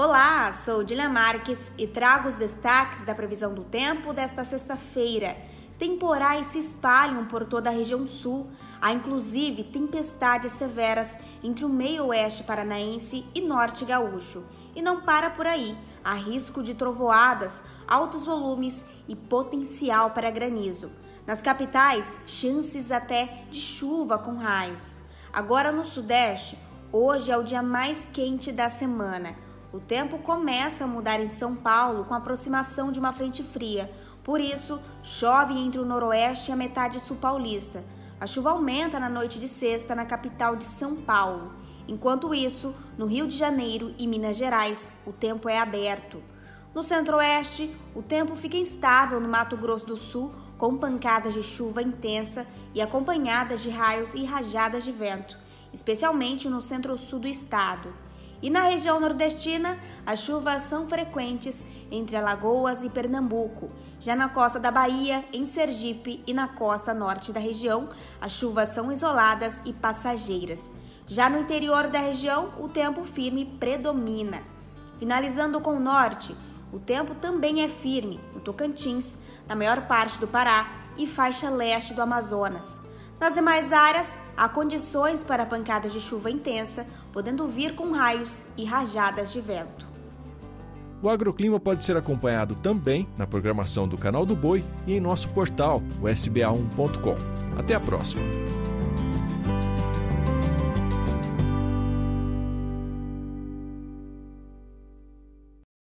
Olá, sou Dília Marques e trago os destaques da previsão do tempo desta sexta-feira. Temporais se espalham por toda a região sul, há inclusive tempestades severas entre o meio-oeste paranaense e norte gaúcho. E não para por aí, há risco de trovoadas, altos volumes e potencial para granizo. Nas capitais, chances até de chuva com raios. Agora no sudeste, hoje é o dia mais quente da semana. O tempo começa a mudar em São Paulo com a aproximação de uma frente fria. Por isso, chove entre o noroeste e a metade sul paulista. A chuva aumenta na noite de sexta na capital de São Paulo. Enquanto isso, no Rio de Janeiro e Minas Gerais, o tempo é aberto. No centro-oeste, o tempo fica instável no Mato Grosso do Sul, com pancadas de chuva intensa e acompanhadas de raios e rajadas de vento, especialmente no centro-sul do estado. E na região nordestina, as chuvas são frequentes entre Alagoas e Pernambuco. Já na costa da Bahia, em Sergipe e na costa norte da região, as chuvas são isoladas e passageiras. Já no interior da região, o tempo firme predomina. Finalizando com o norte, o tempo também é firme no Tocantins, na maior parte do Pará e faixa leste do Amazonas. Nas demais áreas, há condições para pancadas de chuva intensa, podendo vir com raios e rajadas de vento. O agroclima pode ser acompanhado também na programação do Canal do Boi e em nosso portal, o sba1.com. Até a próxima!